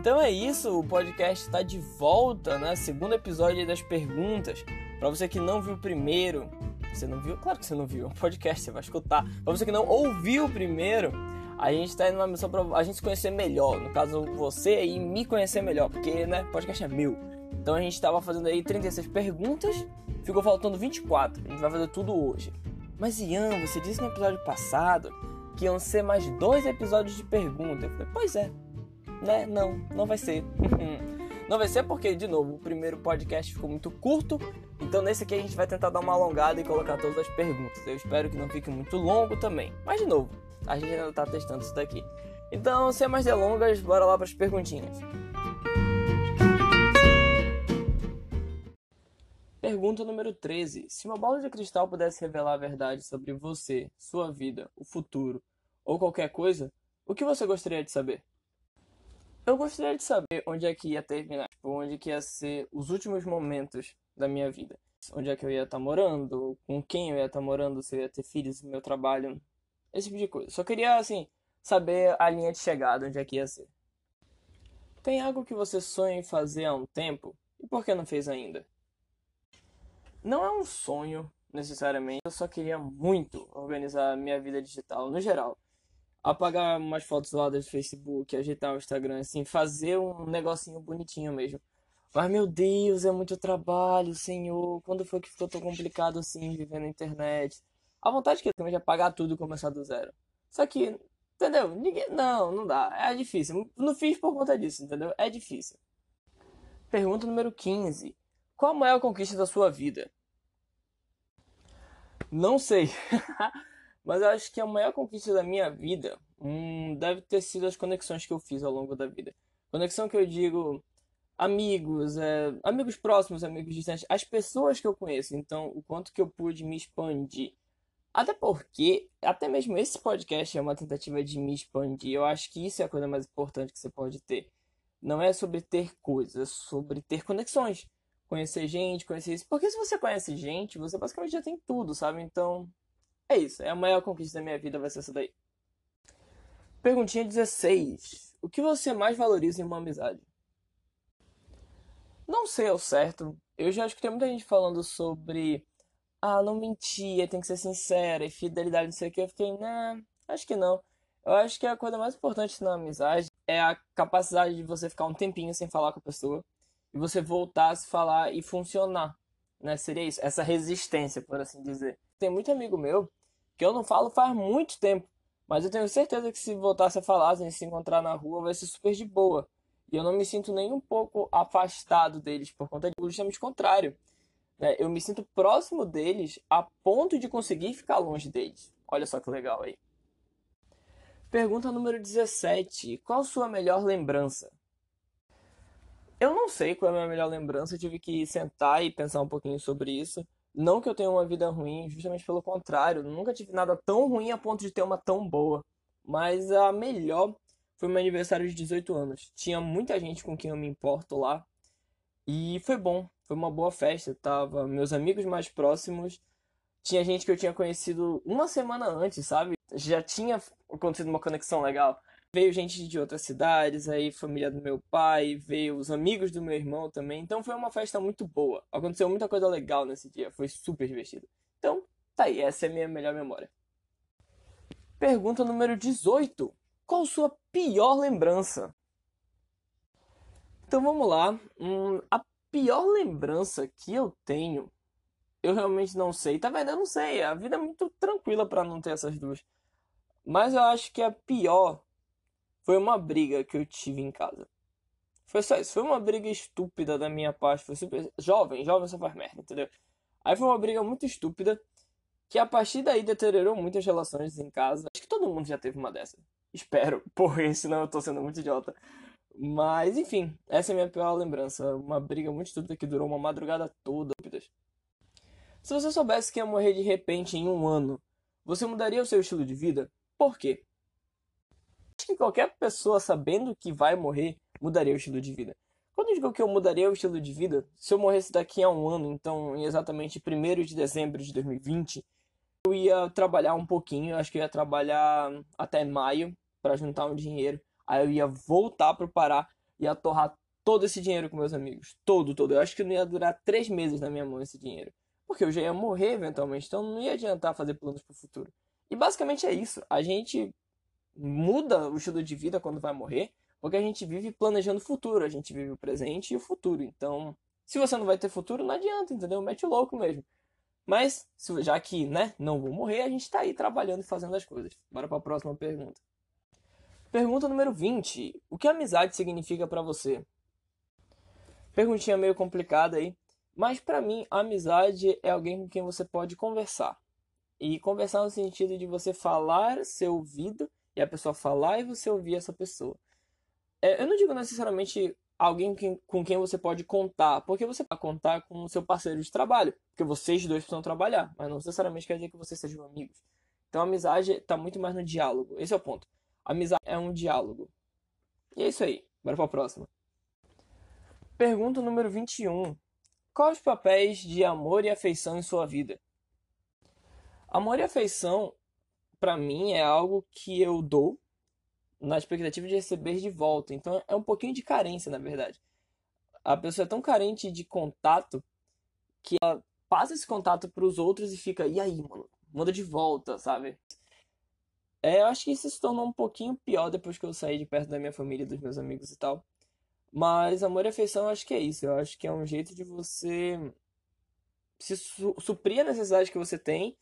Então é isso, o podcast está de volta, né? Segundo episódio das perguntas. Para você que não viu o primeiro, você não viu? Claro que você não viu, é um podcast, você vai escutar. Para você que não ouviu o primeiro, a gente está indo numa missão para a gente se conhecer melhor. No caso, você aí me conhecer melhor, porque, né, podcast é meu. Então a gente estava fazendo aí 36 perguntas, ficou faltando 24. A gente vai fazer tudo hoje. Mas Ian, você disse no episódio passado que iam ser mais dois episódios de pergunta. Eu falei, pois é, né? Não, não vai ser. não vai ser porque, de novo, o primeiro podcast ficou muito curto. Então nesse aqui a gente vai tentar dar uma alongada e colocar todas as perguntas. Eu espero que não fique muito longo também. Mas de novo, a gente ainda está testando isso daqui. Então, sem mais delongas, bora lá para as perguntinhas. Pergunta número 13. Se uma bola de cristal pudesse revelar a verdade sobre você, sua vida, o futuro ou qualquer coisa, o que você gostaria de saber? Eu gostaria de saber onde é que ia terminar, tipo, onde que ia ser os últimos momentos da minha vida. Onde é que eu ia estar tá morando, com quem eu ia estar tá morando, se eu ia ter filhos, meu trabalho, esse tipo de coisa. Só queria, assim, saber a linha de chegada, onde é que ia ser. Tem algo que você sonha em fazer há um tempo e por que não fez ainda? Não é um sonho, necessariamente. Eu só queria muito organizar minha vida digital, no geral. Apagar umas fotos lá do Facebook, ajeitar o Instagram, assim, fazer um negocinho bonitinho mesmo. Mas, meu Deus, é muito trabalho, senhor. Quando foi que ficou tão complicado assim, viver na internet? A vontade que eu tenho é de apagar tudo e começar do zero. Só que, entendeu? Ninguém. Não, não dá. É difícil. Não fiz por conta disso, entendeu? É difícil. Pergunta número 15. Qual a maior conquista da sua vida? Não sei. Mas eu acho que a maior conquista da minha vida hum, deve ter sido as conexões que eu fiz ao longo da vida. Conexão que eu digo amigos, é, amigos próximos, amigos distantes, as pessoas que eu conheço. Então, o quanto que eu pude me expandir. Até porque, até mesmo esse podcast é uma tentativa de me expandir. Eu acho que isso é a coisa mais importante que você pode ter. Não é sobre ter coisas, é sobre ter conexões conhecer gente, conhecer isso. Porque se você conhece gente, você basicamente já tem tudo, sabe? Então, é isso. É a maior conquista da minha vida, vai ser essa daí. Perguntinha 16. O que você mais valoriza em uma amizade? Não sei ao certo. Eu já acho que tem muita gente falando sobre. Ah, não mentia, tem que ser sincera, e fidelidade, não sei o que. Eu fiquei, né, acho que não. Eu acho que a coisa mais importante na amizade é a capacidade de você ficar um tempinho sem falar com a pessoa e você voltar a se falar e funcionar, né? Seria isso, essa resistência, por assim dizer. Tem muito amigo meu que eu não falo faz muito tempo, mas eu tenho certeza que se voltasse a falar, se se encontrar na rua, vai ser super de boa. E eu não me sinto nem um pouco afastado deles por conta de justamente o contrário. Né? Eu me sinto próximo deles a ponto de conseguir ficar longe deles. Olha só que legal aí. Pergunta número 17. Qual sua melhor lembrança? Eu não sei qual é a minha melhor lembrança, eu tive que sentar e pensar um pouquinho sobre isso. Não que eu tenha uma vida ruim, justamente pelo contrário, nunca tive nada tão ruim a ponto de ter uma tão boa. Mas a melhor foi meu aniversário de 18 anos. Tinha muita gente com quem eu me importo lá. E foi bom, foi uma boa festa. Tava meus amigos mais próximos. Tinha gente que eu tinha conhecido uma semana antes, sabe? Já tinha acontecido uma conexão legal. Veio gente de outras cidades, aí família do meu pai, veio os amigos do meu irmão também. Então foi uma festa muito boa. Aconteceu muita coisa legal nesse dia, foi super divertido. Então, tá aí, essa é a minha melhor memória. Pergunta número 18. Qual sua pior lembrança? Então vamos lá. Hum, a pior lembrança que eu tenho, eu realmente não sei. Tá vendo? Eu não sei. A vida é muito tranquila para não ter essas duas. Mas eu acho que a pior foi uma briga que eu tive em casa. Foi só isso. Foi uma briga estúpida da minha parte. Foi super. Jovem, jovem só faz merda, entendeu? Aí foi uma briga muito estúpida. Que a partir daí deteriorou muitas relações em casa. Acho que todo mundo já teve uma dessa. Espero. Porra, senão eu tô sendo muito idiota. Mas, enfim, essa é a minha pior lembrança. Uma briga muito estúpida que durou uma madrugada toda. Se você soubesse que ia morrer de repente em um ano, você mudaria o seu estilo de vida? Por quê? Acho que qualquer pessoa sabendo que vai morrer mudaria o estilo de vida. Quando eu digo que eu mudaria o estilo de vida, se eu morresse daqui a um ano, então em exatamente 1 de dezembro de 2020, eu ia trabalhar um pouquinho, acho que eu ia trabalhar até maio para juntar um dinheiro. Aí eu ia voltar para o Pará, ia torrar todo esse dinheiro com meus amigos. Todo, todo. Eu acho que não ia durar três meses na minha mão esse dinheiro. Porque eu já ia morrer eventualmente, então não ia adiantar fazer planos para o futuro. E basicamente é isso. A gente muda o estilo de vida quando vai morrer, porque a gente vive planejando o futuro, a gente vive o presente e o futuro. Então, se você não vai ter futuro, não adianta, entendeu? Mete louco mesmo. Mas, já que, né, não vou morrer, a gente tá aí trabalhando e fazendo as coisas. Bora para a próxima pergunta. Pergunta número 20. O que amizade significa para você? Perguntinha meio complicada aí, mas para mim, a amizade é alguém com quem você pode conversar. E conversar no sentido de você falar, ser ouvido, e a pessoa falar e você ouvir essa pessoa. É, eu não digo necessariamente alguém com quem você pode contar, porque você pode contar com o seu parceiro de trabalho, porque vocês dois precisam trabalhar, mas não necessariamente quer dizer que vocês sejam amigos. Então a amizade está muito mais no diálogo. Esse é o ponto. A amizade é um diálogo. E é isso aí. Bora para a próxima. Pergunta número 21. Quais os papéis de amor e afeição em sua vida? Amor e afeição, para mim, é algo que eu dou na expectativa de receber de volta. Então é um pouquinho de carência, na verdade. A pessoa é tão carente de contato que ela passa esse contato para os outros e fica, e aí, mano, manda de volta, sabe? É, eu acho que isso se tornou um pouquinho pior depois que eu saí de perto da minha família, dos meus amigos e tal. Mas amor e afeição eu acho que é isso. Eu acho que é um jeito de você se su suprir a necessidade que você tem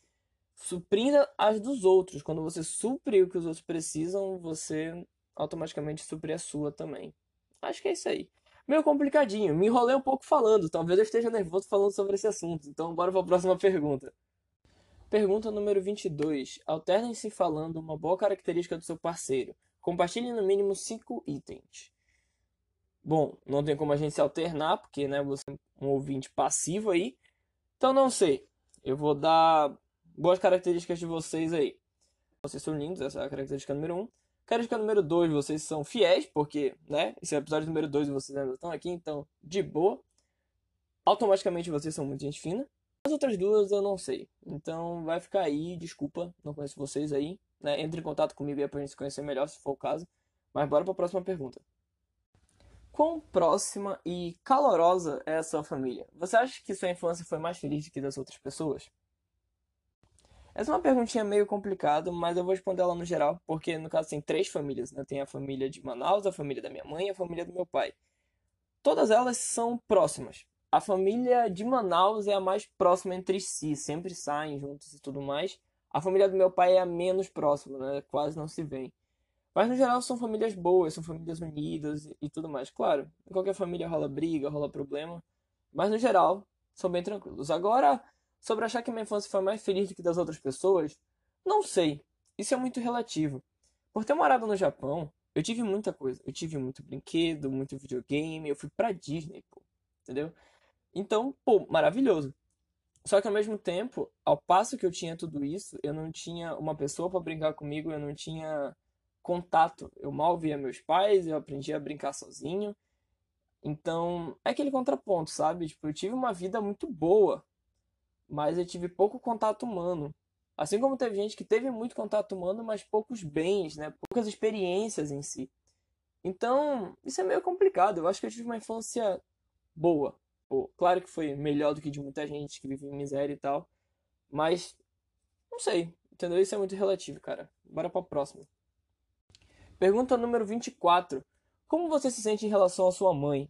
suprindo as dos outros. Quando você supre o que os outros precisam, você automaticamente supre a sua também. Acho que é isso aí. Meio complicadinho, me enrolei um pouco falando, talvez eu esteja nervoso falando sobre esse assunto. Então, bora para a próxima pergunta. Pergunta número 22. Alternem-se falando uma boa característica do seu parceiro. Compartilhe no mínimo 5 itens. Bom, não tem como a gente se alternar, porque né, você é um ouvinte passivo aí. Então, não sei. Eu vou dar boas características de vocês aí. Vocês são lindos, essa é a característica número 1. Um. Característica número 2, vocês são fiéis, porque, né, esse é o episódio número 2 e vocês ainda estão aqui, então, de boa. Automaticamente vocês são muito gente fina. As outras duas eu não sei. Então vai ficar aí, desculpa, não conheço vocês aí. Né? Entre em contato comigo aí pra gente se conhecer melhor, se for o caso. Mas bora pra próxima pergunta. Quão próxima e calorosa é a sua família? Você acha que sua infância foi mais feliz do que das outras pessoas? Essa é uma perguntinha meio complicada, mas eu vou responder ela no geral, porque no caso tem três famílias, né? Tem a família de Manaus, a família da minha mãe e a família do meu pai. Todas elas são próximas. A família de Manaus é a mais próxima entre si, sempre saem juntos e tudo mais. A família do meu pai é a menos próxima, né? Quase não se vê. Mas no geral são famílias boas, são famílias unidas e tudo mais. Claro, em qualquer família rola briga, rola problema, mas no geral são bem tranquilos. Agora, sobre achar que minha infância foi mais feliz do que das outras pessoas, não sei. Isso é muito relativo. Por ter morado no Japão, eu tive muita coisa. Eu tive muito brinquedo, muito videogame, eu fui pra Disney, pô. Entendeu? Então, pô, maravilhoso. Só que ao mesmo tempo, ao passo que eu tinha tudo isso, eu não tinha uma pessoa para brincar comigo, eu não tinha contato. Eu mal via meus pais, eu aprendi a brincar sozinho. Então, é aquele contraponto, sabe? Tipo, eu tive uma vida muito boa, mas eu tive pouco contato humano. Assim como teve gente que teve muito contato humano, mas poucos bens, né? Poucas experiências em si. Então, isso é meio complicado. Eu acho que eu tive uma infância boa. Pô, claro que foi melhor do que de muita gente que vive em miséria e tal. Mas, não sei. Entendeu? Isso é muito relativo, cara. Bora pra próxima. Pergunta número 24. Como você se sente em relação à sua mãe?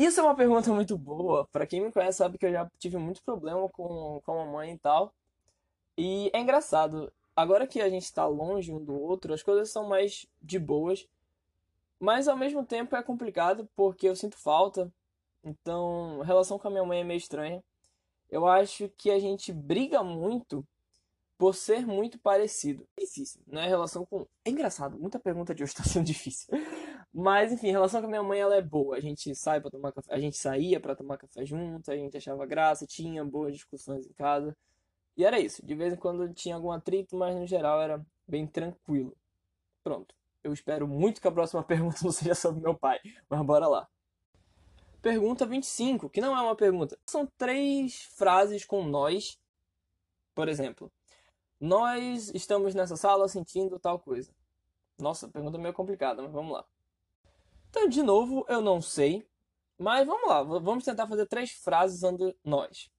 Isso é uma pergunta muito boa. Para quem me conhece sabe que eu já tive muito problema com, com a mamãe e tal. E é engraçado. Agora que a gente está longe um do outro, as coisas são mais de boas. Mas ao mesmo tempo é complicado porque eu sinto falta. Então, a relação com a minha mãe é meio estranha. Eu acho que a gente briga muito por ser muito parecido. É difícil, né? Relação com. É engraçado, muita pergunta de hoje está sendo difícil. Mas, enfim, a relação com a minha mãe ela é boa. A gente sai para tomar café, a gente saía para tomar café junto, a gente achava graça, tinha boas discussões em casa. E era isso. De vez em quando tinha algum atrito, mas no geral era bem tranquilo. Pronto. Eu espero muito que a próxima pergunta não seja sobre meu pai, mas bora lá. Pergunta 25, que não é uma pergunta. São três frases com nós. Por exemplo, nós estamos nessa sala sentindo tal coisa. Nossa, pergunta meio complicada, mas vamos lá. Então, de novo, eu não sei. Mas vamos lá, vamos tentar fazer três frases usando nós.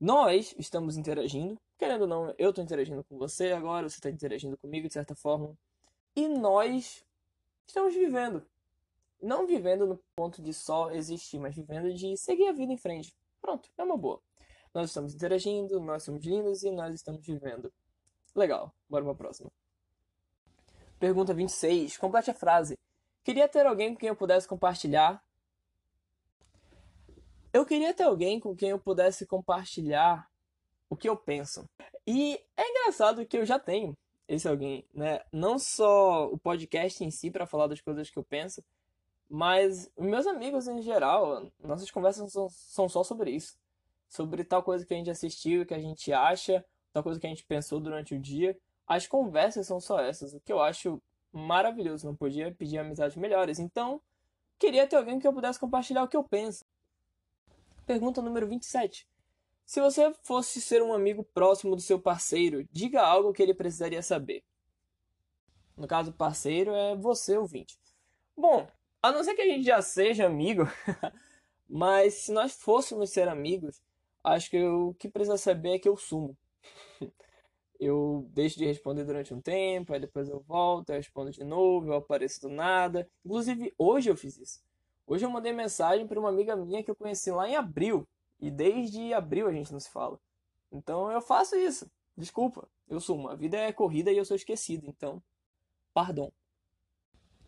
Nós estamos interagindo. Querendo ou não, eu estou interagindo com você agora, você está interagindo comigo de certa forma. E nós estamos vivendo. Não vivendo no ponto de só existir, mas vivendo de seguir a vida em frente. Pronto, é uma boa. Nós estamos interagindo, nós somos lindos e nós estamos vivendo. Legal, bora pra próxima. Pergunta 26. Complete a frase. Queria ter alguém com quem eu pudesse compartilhar. Eu queria ter alguém com quem eu pudesse compartilhar o que eu penso. E é engraçado que eu já tenho esse alguém, né? Não só o podcast em si para falar das coisas que eu penso, mas meus amigos em geral, nossas conversas são, são só sobre isso. Sobre tal coisa que a gente assistiu, que a gente acha, tal coisa que a gente pensou durante o dia. As conversas são só essas, o que eu acho maravilhoso. Não podia pedir amizades melhores. Então, queria ter alguém que eu pudesse compartilhar o que eu penso. Pergunta número 27. Se você fosse ser um amigo próximo do seu parceiro, diga algo que ele precisaria saber. No caso, parceiro é você, ouvinte. Bom, a não ser que a gente já seja amigo, mas se nós fôssemos ser amigos, acho que o que precisa saber é que eu sumo. eu deixo de responder durante um tempo, aí depois eu volto, eu respondo de novo, eu apareço do nada. Inclusive, hoje eu fiz isso. Hoje eu mandei mensagem para uma amiga minha que eu conheci lá em abril, e desde abril a gente não se fala. Então eu faço isso. Desculpa, eu sumo. A vida é corrida e eu sou esquecido, então, pardon.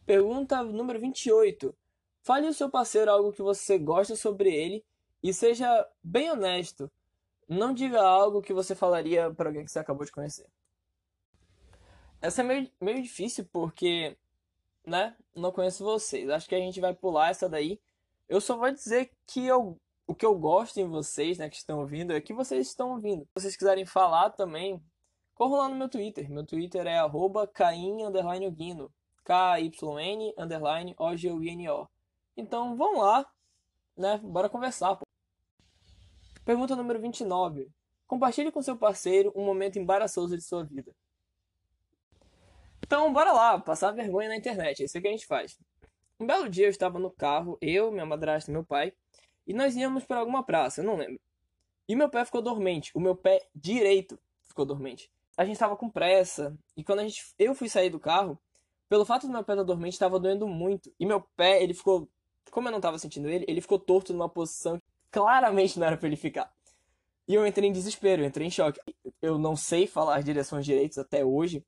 Pergunta número 28. Fale o seu parceiro algo que você gosta sobre ele e seja bem honesto não diga algo que você falaria para alguém que você acabou de conhecer. Essa é meio, meio difícil porque, né, não conheço vocês. Acho que a gente vai pular essa daí. Eu só vou dizer que eu, o que eu gosto em vocês, né, que estão ouvindo, é que vocês estão ouvindo. Se vocês quiserem falar também, corram lá no meu Twitter. Meu Twitter é arroba. K-Y-N underline O-G-U-I-N-O. Então vão lá, né, bora conversar, pô. Pergunta número 29. Compartilhe com seu parceiro um momento embaraçoso de sua vida. Então, bora lá, passar vergonha na internet. É isso que a gente faz. Um belo dia eu estava no carro, eu, minha madrasta e meu pai, e nós íamos para alguma praça, não lembro. E meu pé ficou dormente, o meu pé direito ficou dormente. A gente estava com pressa, e quando a gente, eu fui sair do carro, pelo fato do meu pé estar dormente, estava doendo muito. E meu pé, ele ficou, como eu não estava sentindo ele, ele ficou torto numa posição claramente não era pra ele ficar. E eu entrei em desespero, eu entrei em choque. Eu não sei falar as direções direitas até hoje.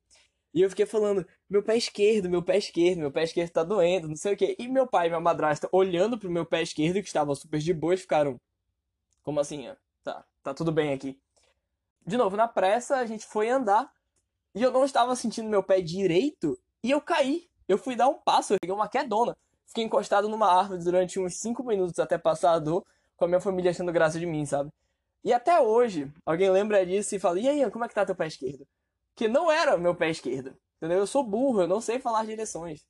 E eu fiquei falando, meu pé esquerdo, meu pé esquerdo, meu pé esquerdo tá doendo, não sei o quê. E meu pai e minha madrasta, olhando pro meu pé esquerdo, que estava super de boa, ficaram. Como assim? Tá, tá tudo bem aqui. De novo, na pressa, a gente foi andar. E eu não estava sentindo meu pé direito. E eu caí. Eu fui dar um passo, eu peguei uma quedona. Fiquei encostado numa árvore durante uns 5 minutos até passar a dor com a minha família achando graça de mim, sabe? E até hoje, alguém lembra disso e fala: E aí, como é que tá teu pé esquerdo? Que não era meu pé esquerdo. Entendeu? Eu sou burro, eu não sei falar direções.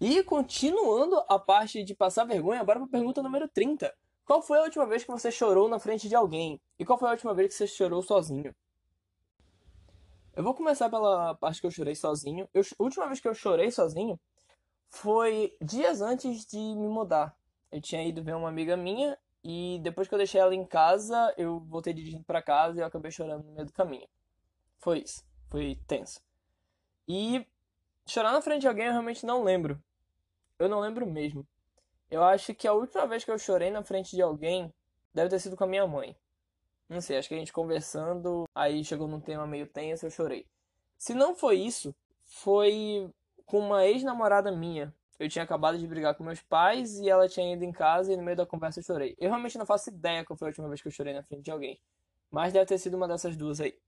E continuando a parte de passar vergonha, bora pra pergunta número 30. Qual foi a última vez que você chorou na frente de alguém? E qual foi a última vez que você chorou sozinho? Eu vou começar pela parte que eu chorei sozinho. Eu, a última vez que eu chorei sozinho foi dias antes de me mudar. Eu tinha ido ver uma amiga minha e depois que eu deixei ela em casa, eu voltei dirigindo para casa e eu acabei chorando no meio do caminho. Foi isso. Foi tenso. E chorar na frente de alguém eu realmente não lembro. Eu não lembro mesmo. Eu acho que a última vez que eu chorei na frente de alguém deve ter sido com a minha mãe. Não sei, acho que a gente conversando, aí chegou num tema meio tenso, eu chorei. Se não foi isso, foi com uma ex-namorada minha. Eu tinha acabado de brigar com meus pais e ela tinha ido em casa e no meio da conversa eu chorei. Eu realmente não faço ideia qual foi a última vez que eu chorei na frente de alguém. Mas deve ter sido uma dessas duas aí.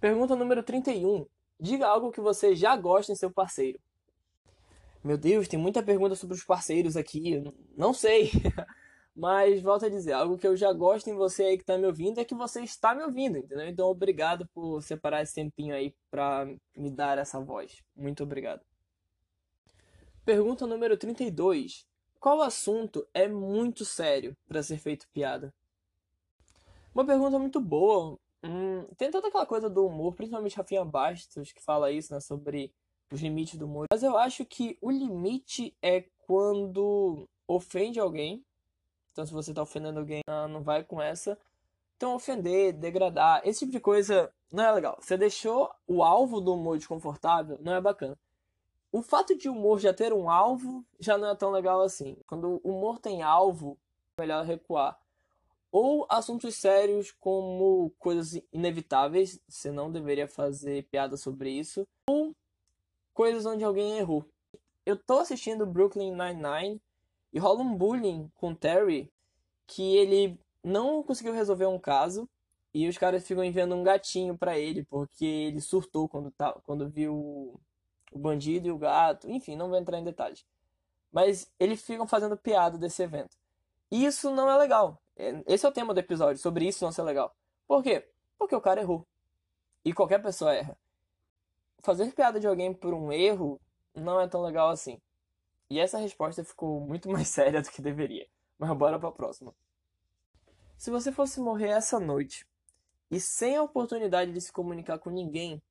Pergunta número 31. Diga algo que você já gosta em seu parceiro. Meu Deus, tem muita pergunta sobre os parceiros aqui. Não sei. Mas volto a dizer, algo que eu já gosto em você aí que tá me ouvindo é que você está me ouvindo, entendeu? Então obrigado por separar esse tempinho aí pra me dar essa voz. Muito obrigado. Pergunta número 32. Qual assunto é muito sério para ser feito piada? Uma pergunta muito boa. Hum, tem toda aquela coisa do humor, principalmente Rafinha Bastos, que fala isso, né, sobre os limites do humor. Mas eu acho que o limite é quando ofende alguém. Então, se você tá ofendendo alguém, não vai com essa. Então, ofender, degradar, esse tipo de coisa não é legal. Você deixou o alvo do humor desconfortável, não é bacana. O fato de o humor já ter um alvo já não é tão legal assim. Quando o humor tem alvo, melhor recuar. Ou assuntos sérios como coisas inevitáveis, você não deveria fazer piada sobre isso. Ou coisas onde alguém errou. Eu tô assistindo Brooklyn Nine-Nine e rola um bullying com Terry que ele não conseguiu resolver um caso e os caras ficam enviando um gatinho para ele porque ele surtou quando, tá, quando viu o bandido e o gato, enfim, não vou entrar em detalhes. Mas eles ficam fazendo piada desse evento. E isso não é legal. É, esse é o tema do episódio, sobre isso não ser legal. Por quê? Porque o cara errou. E qualquer pessoa erra. Fazer piada de alguém por um erro não é tão legal assim. E essa resposta ficou muito mais séria do que deveria. Mas bora pra próxima. Se você fosse morrer essa noite e sem a oportunidade de se comunicar com ninguém,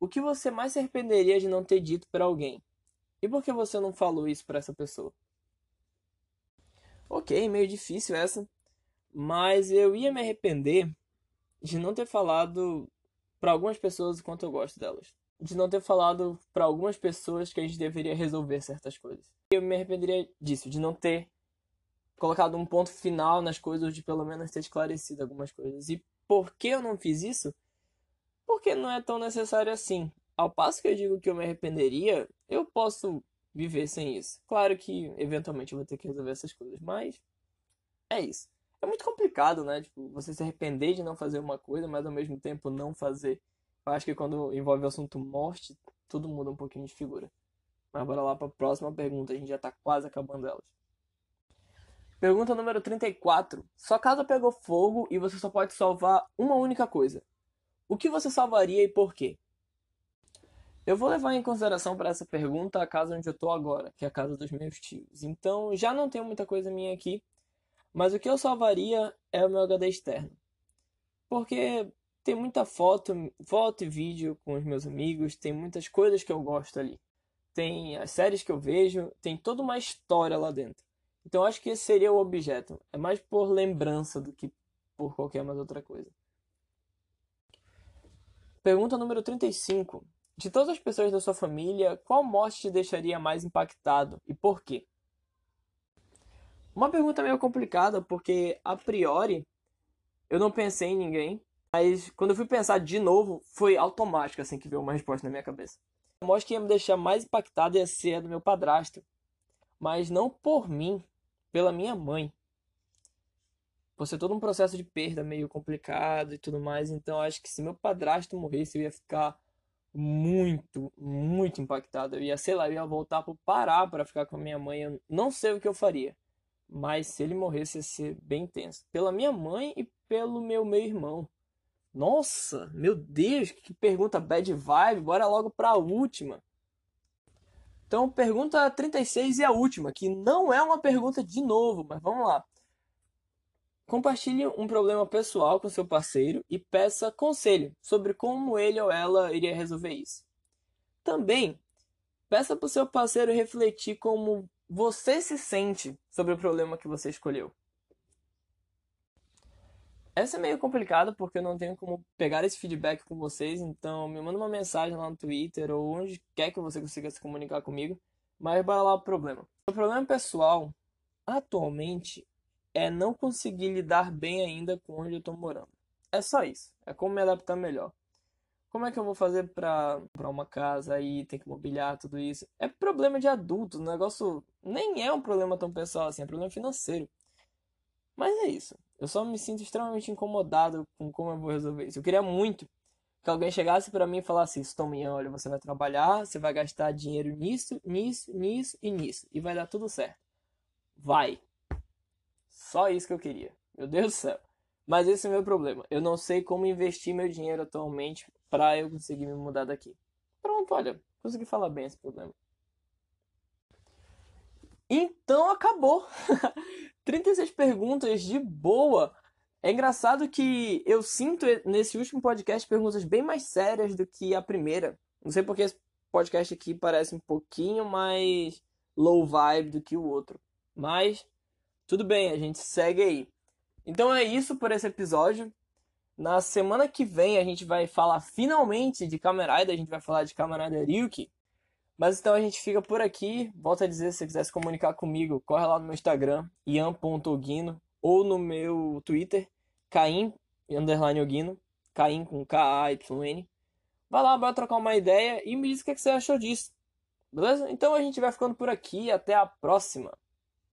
o que você mais se arrependeria de não ter dito para alguém? E por que você não falou isso para essa pessoa? Ok, meio difícil essa, mas eu ia me arrepender de não ter falado para algumas pessoas o quanto eu gosto delas. De não ter falado para algumas pessoas que a gente deveria resolver certas coisas. Eu me arrependeria disso, de não ter colocado um ponto final nas coisas, de pelo menos ter esclarecido algumas coisas. E por que eu não fiz isso? Porque não é tão necessário assim. Ao passo que eu digo que eu me arrependeria, eu posso viver sem isso. Claro que eventualmente eu vou ter que resolver essas coisas, mas é isso. É muito complicado, né? Tipo, você se arrepender de não fazer uma coisa, mas ao mesmo tempo não fazer. Eu acho que quando envolve o assunto morte, tudo muda um pouquinho de figura. Mas bora lá para a próxima pergunta, a gente já tá quase acabando elas. Pergunta número 34. Sua casa pegou fogo e você só pode salvar uma única coisa. O que você salvaria e por quê? Eu vou levar em consideração para essa pergunta a casa onde eu estou agora, que é a casa dos meus tios. Então já não tenho muita coisa minha aqui, mas o que eu salvaria é o meu HD externo. Porque tem muita foto, foto e vídeo com os meus amigos, tem muitas coisas que eu gosto ali. Tem as séries que eu vejo, tem toda uma história lá dentro. Então acho que esse seria o objeto. É mais por lembrança do que por qualquer mais outra coisa. Pergunta número 35. De todas as pessoas da sua família, qual morte te deixaria mais impactado e por quê? Uma pergunta meio complicada, porque a priori eu não pensei em ninguém, mas quando eu fui pensar de novo, foi automático assim que veio uma resposta na minha cabeça. A morte que ia me deixar mais impactado ia ser a do meu padrasto, mas não por mim, pela minha mãe por ser todo um processo de perda meio complicado e tudo mais. Então acho que se meu padrasto morresse, eu ia ficar muito, muito impactado. Eu ia, sei lá, eu ia voltar pro Pará para ficar com a minha mãe. Eu não sei o que eu faria. Mas se ele morresse, ia ser bem tenso. Pela minha mãe e pelo meu meu irmão. Nossa, meu Deus, que pergunta bad vibe. Bora logo para a última. Então, pergunta 36 e a última, que não é uma pergunta de novo, mas vamos lá. Compartilhe um problema pessoal com seu parceiro e peça conselho sobre como ele ou ela iria resolver isso. Também, peça para o seu parceiro refletir como você se sente sobre o problema que você escolheu. Essa é meio complicada porque eu não tenho como pegar esse feedback com vocês, então me manda uma mensagem lá no Twitter ou onde quer que você consiga se comunicar comigo. Mas bora lá o problema. O problema pessoal, atualmente, é não conseguir lidar bem ainda com onde eu tô morando. É só isso. É como me adaptar melhor. Como é que eu vou fazer pra comprar uma casa aí, tem que mobiliar tudo isso? É problema de adulto, o negócio nem é um problema tão pessoal assim, é problema financeiro. Mas é isso. Eu só me sinto extremamente incomodado com como eu vou resolver isso. Eu queria muito que alguém chegasse para mim e falasse isso, Tominha, olha, você vai trabalhar, você vai gastar dinheiro nisso, nisso, nisso e nisso. E vai dar tudo certo. Vai. Só isso que eu queria. Meu Deus do céu. Mas esse é o meu problema. Eu não sei como investir meu dinheiro atualmente para eu conseguir me mudar daqui. Pronto, olha, consegui falar bem esse problema. Então acabou. 36 perguntas de boa. É engraçado que eu sinto nesse último podcast perguntas bem mais sérias do que a primeira. Não sei porque podcast aqui parece um pouquinho mais low vibe do que o outro. Mas tudo bem, a gente segue aí. Então é isso por esse episódio. Na semana que vem a gente vai falar finalmente de Kamen a gente vai falar de Kamen Rider Ryuki. Mas então a gente fica por aqui. Volto a dizer, se você quiser se comunicar comigo, corre lá no meu Instagram, ian.oguino, ou no meu Twitter, caim, underline Oguino, caim com K-A-Y-N. Vai lá, bora trocar uma ideia e me diz o que você achou disso. Beleza? Então a gente vai ficando por aqui. Até a próxima.